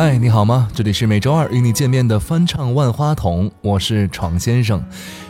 嗨，你好吗？这里是每周二与你见面的翻唱万花筒，我是闯先生。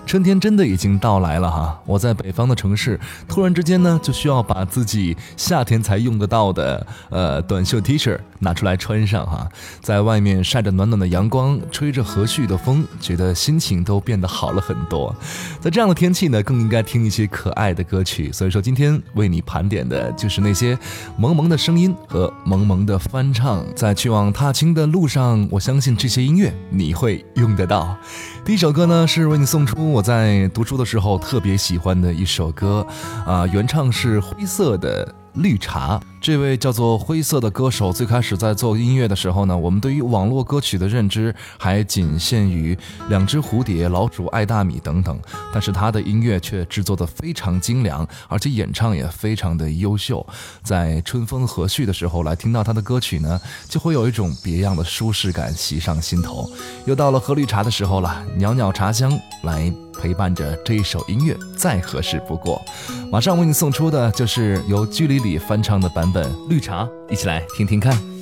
春天真的已经到来了哈！我在北方的城市，突然之间呢，就需要把自己夏天才用得到的呃短袖 T 恤拿出来穿上哈，在外面晒着暖暖的阳光，吹着和煦的风，觉得心情都变得好了很多。在这样的天气呢，更应该听一些可爱的歌曲。所以说，今天为你盘点的就是那些萌萌的声音和萌萌的翻唱。在去往踏青的路上，我相信这些音乐你会用得到。第一首歌呢，是为你送出。我在读书的时候特别喜欢的一首歌，啊，原唱是灰色的。绿茶，这位叫做灰色的歌手，最开始在做音乐的时候呢，我们对于网络歌曲的认知还仅限于两只蝴蝶、老鼠爱大米等等，但是他的音乐却制作的非常精良，而且演唱也非常的优秀。在春风和煦的时候来听到他的歌曲呢，就会有一种别样的舒适感袭上心头。又到了喝绿茶的时候了，袅袅茶香来。陪伴着这一首音乐，再合适不过。马上为你送出的就是由居里里翻唱的版本《绿茶》，一起来听听看。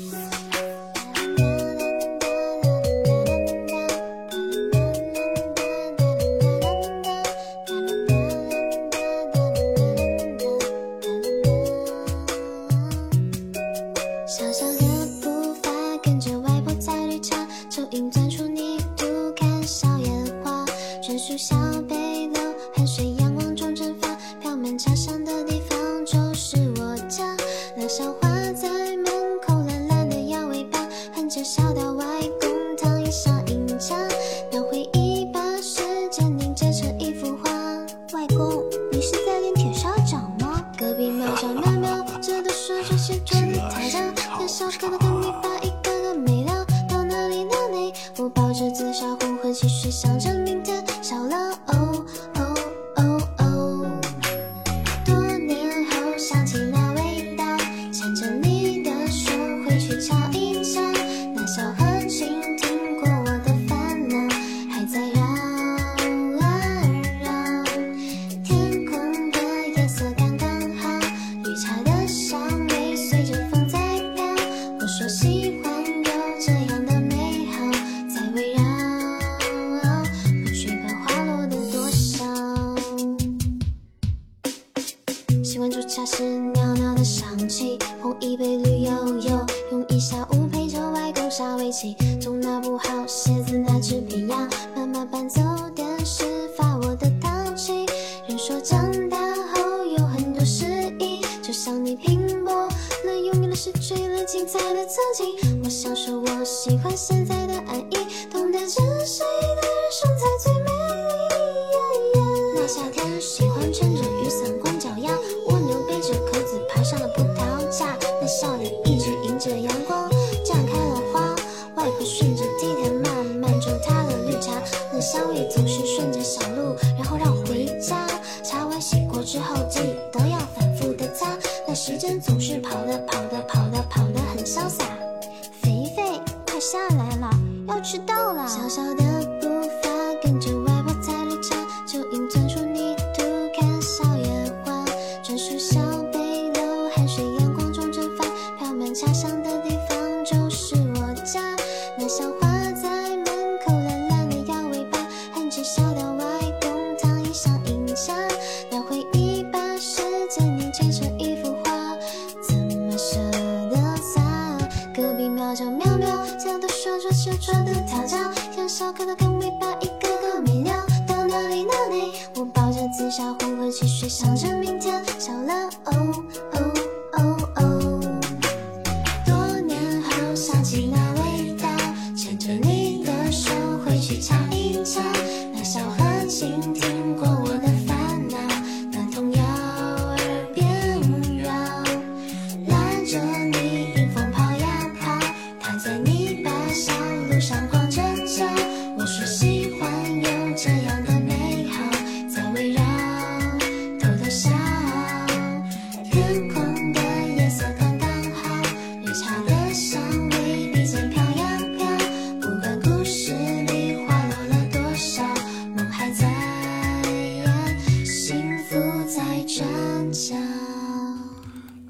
喜欢趁着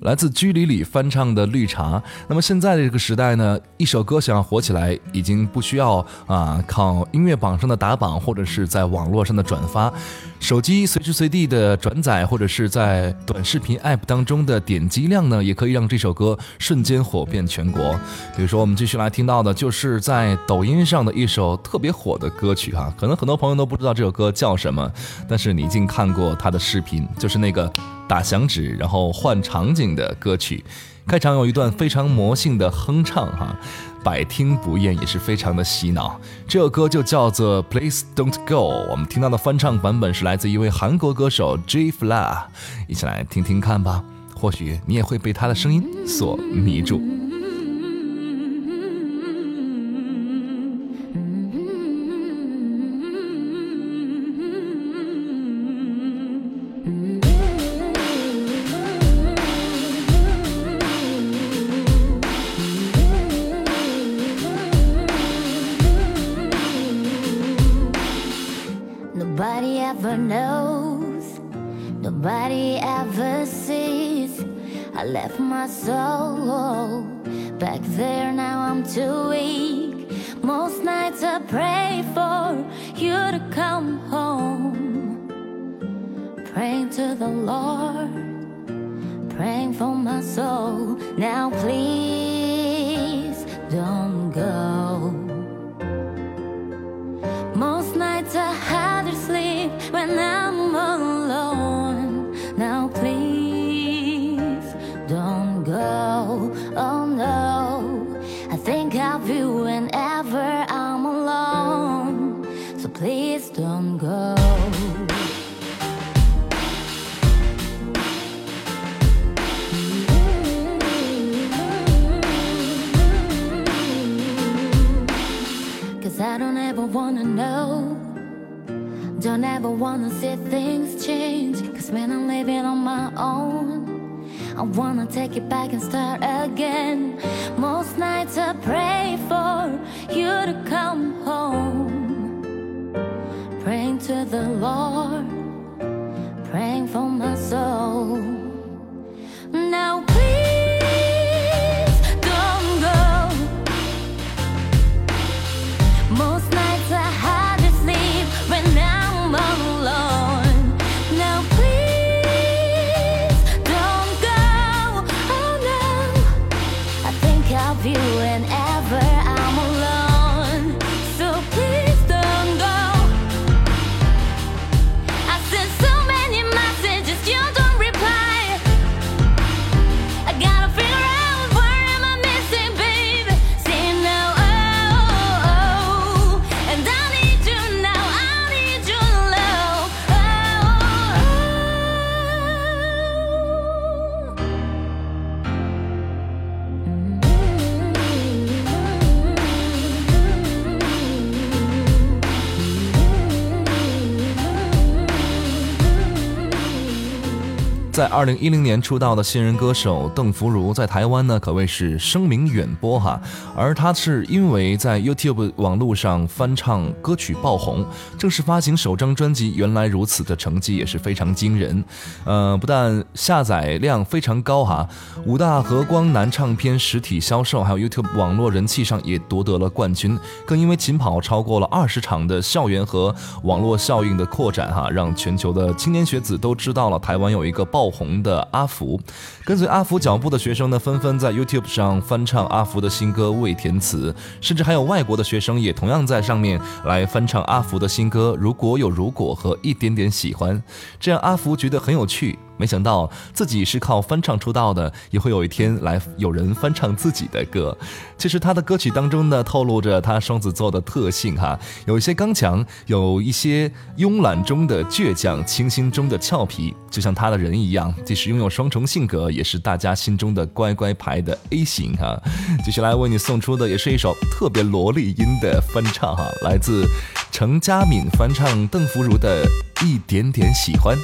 来自居里里翻唱的《绿茶》。那么现在的这个时代呢，一首歌想要火起来，已经不需要啊靠音乐榜上的打榜，或者是在网络上的转发，手机随时随地的转载，或者是在短视频 App 当中的点击量呢，也可以让这首歌瞬间火遍全国。比如说，我们继续来听到的，就是在抖音上的一首特别火的歌曲哈，可能很多朋友都不知道这首歌叫什么，但是你已经看过它的视频，就是那个。打响指，然后换场景的歌曲，开场有一段非常魔性的哼唱，哈，百听不厌，也是非常的洗脑。这首歌就叫做《Please Don't Go》，我们听到的翻唱版本是来自一位韩国歌手 J Fla，一起来听听看吧，或许你也会被他的声音所迷住。Nobody ever knows, nobody ever sees. I left my soul back there, now I'm too weak. Most nights I pray for you to come home. Praying to the Lord, praying for my soul. Now please don't. Wanna know. Don't ever wanna see things change. Cause when I'm living on my own, I wanna take it back and start again. Most nights I pray for you to come home. Praying to the Lord, praying for my soul. 在二零一零年出道的新人歌手邓福如，在台湾呢可谓是声名远播哈。而他是因为在 YouTube 网络上翻唱歌曲爆红，正式发行首张专辑《原来如此》的成绩也是非常惊人。呃，不但下载量非常高哈，五大和光南唱片实体销售还有 YouTube 网络人气上也夺得了冠军。更因为勤跑超过了二十场的校园和网络效应的扩展哈，让全球的青年学子都知道了台湾有一个爆。爆红的阿福，跟随阿福脚步的学生呢，纷纷在 YouTube 上翻唱阿福的新歌《未填词》，甚至还有外国的学生也同样在上面来翻唱阿福的新歌《如果有如果》和《一点点喜欢》，这样阿福觉得很有趣。没想到自己是靠翻唱出道的，也会有一天来有人翻唱自己的歌。其实他的歌曲当中呢，透露着他双子座的特性哈，有一些刚强，有一些慵懒中的倔强，清新中的俏皮，就像他的人一样，即使拥有双重性格，也是大家心中的乖乖牌的 A 型哈。接下来为你送出的也是一首特别萝莉音的翻唱哈，来自程佳敏翻唱邓福如的一点点喜欢。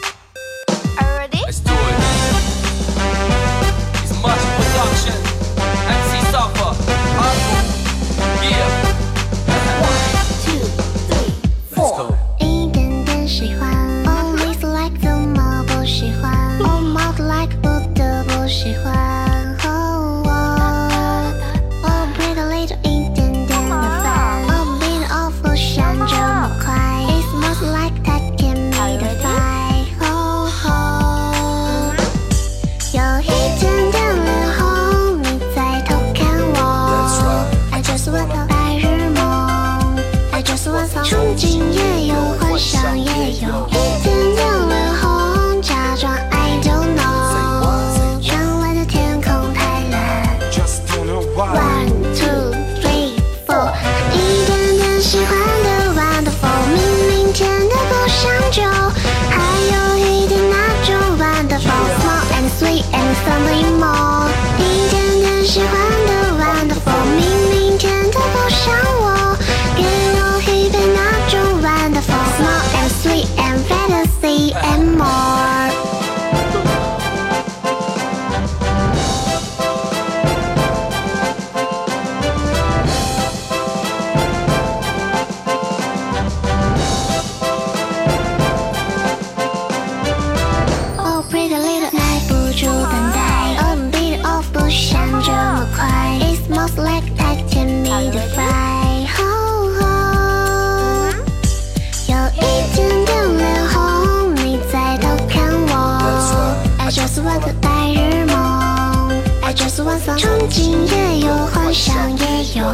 憧憬也有幻想，也有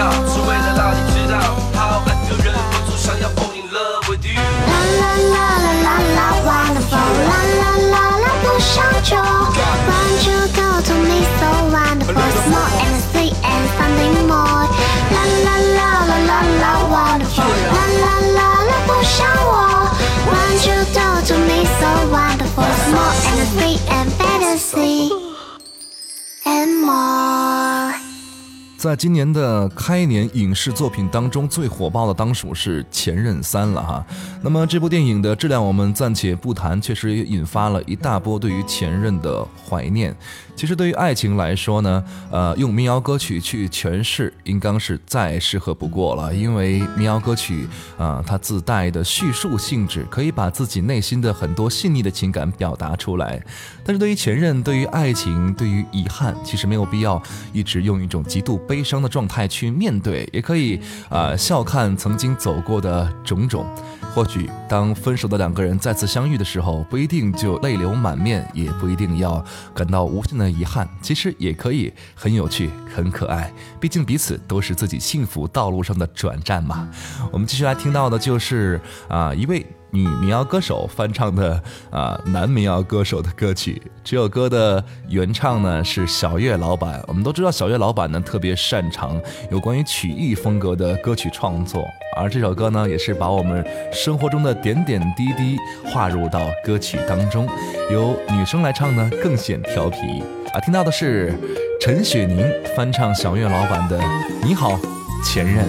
道，是为了让你知道，How I feel，忍不住想要 fall in love with you。啦啦啦啦啦啦，wonderful，啦啦啦啦不想就，want you go to me so wonderful，more and sweet and something more，啦啦啦啦啦啦，wonderful，啦啦啦啦不想我，want you go to me so wonderful，more and sweet and fantasy and more。 在今年的开年影视作品当中，最火爆的当属是《前任三》了哈。那么这部电影的质量我们暂且不谈，确实也引发了一大波对于前任的怀念。其实对于爱情来说呢，呃，用民谣歌曲去诠释，应当是再适合不过了。因为民谣歌曲啊、它自带的叙述性质，可以把自己内心的很多细腻的情感表达出来。但是对于前任，对于爱情，对于遗憾，其实没有必要一直用一种极度悲伤的状态去面对，也可以啊、笑看曾经走过的种种。或许当分手的两个人再次相遇的时候，不一定就泪流满面，也不一定要感到无限的遗憾，其实也可以很有趣、很可爱。毕竟彼此都是自己幸福道路上的转站嘛。我们继续来听到的就是啊、一位。女民谣歌手翻唱的啊、男民谣歌手的歌曲，这首歌的原唱呢是小月老板。我们都知道小月老板呢特别擅长有关于曲艺风格的歌曲创作，而这首歌呢也是把我们生活中的点点滴滴划入到歌曲当中，由女生来唱呢更显调皮啊。听到的是陈雪凝翻唱小月老板的《你好，前任》。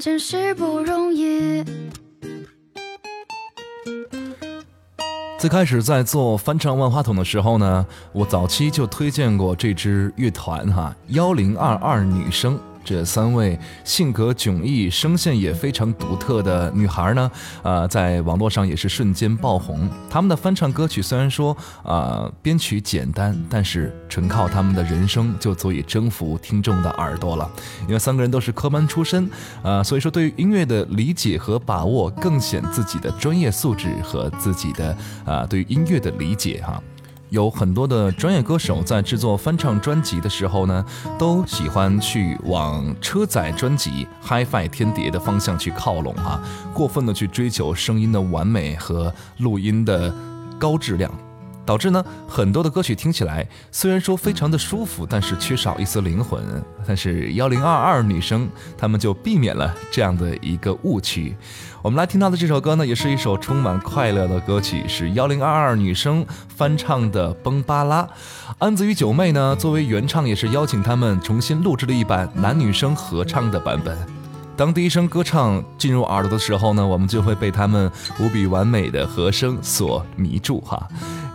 真是不容易。最开始在做翻唱万花筒的时候呢，我早期就推荐过这支乐团哈，幺零二二女生。这三位性格迥异、声线也非常独特的女孩呢，呃，在网络上也是瞬间爆红。他们的翻唱歌曲虽然说啊编曲简单，但是纯靠他们的人声就足以征服听众的耳朵了。因为三个人都是科班出身，呃，所以说对于音乐的理解和把握更显自己的专业素质和自己的啊对于音乐的理解哈。有很多的专业歌手在制作翻唱专辑的时候呢，都喜欢去往车载专辑、HiFi 天碟的方向去靠拢啊，过分的去追求声音的完美和录音的高质量。导致呢，很多的歌曲听起来虽然说非常的舒服，但是缺少一丝灵魂。但是幺零二二女生她们就避免了这样的一个误区。我们来听到的这首歌呢，也是一首充满快乐的歌曲，是幺零二二女生翻唱的《崩巴拉》。安子与九妹呢，作为原唱，也是邀请他们重新录制了一版男女生合唱的版本。当第一声歌唱进入耳朵的时候呢，我们就会被他们无比完美的和声所迷住哈。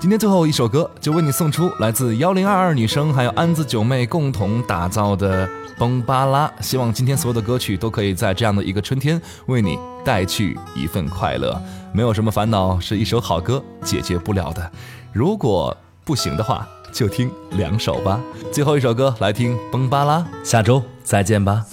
今天最后一首歌就为你送出来自幺零二二女生还有安子九妹共同打造的《崩巴拉》，希望今天所有的歌曲都可以在这样的一个春天为你带去一份快乐。没有什么烦恼是一首好歌解决不了的，如果不行的话就听两首吧。最后一首歌来听《崩巴拉》，下周再见吧。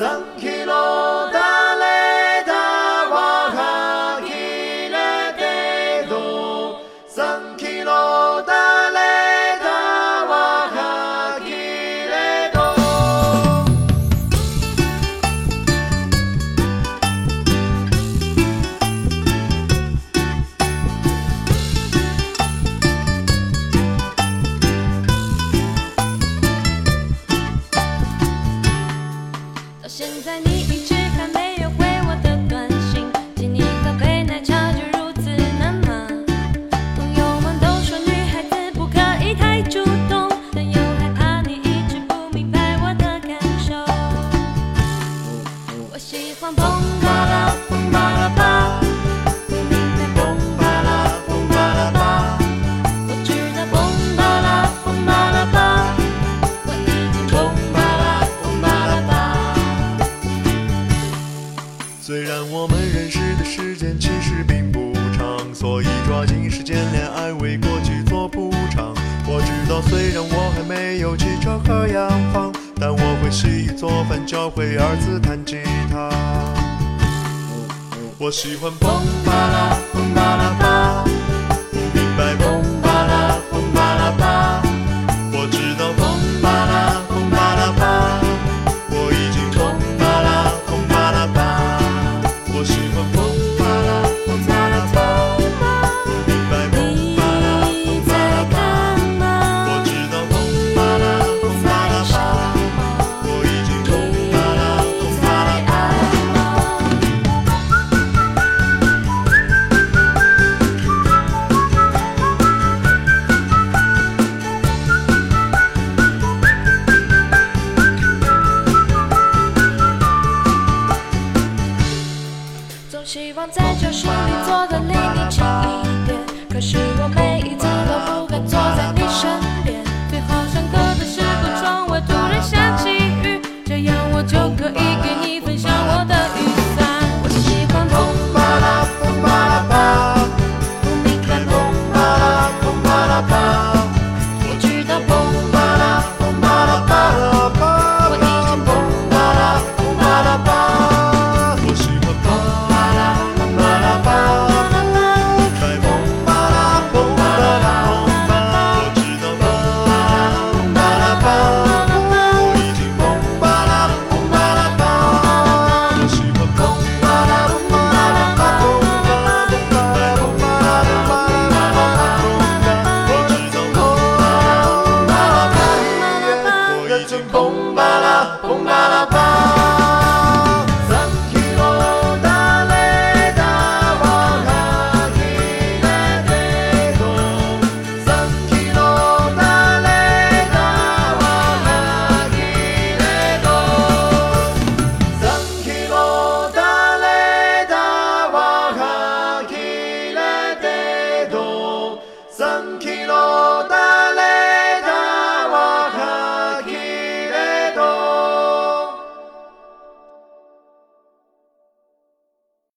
喜欢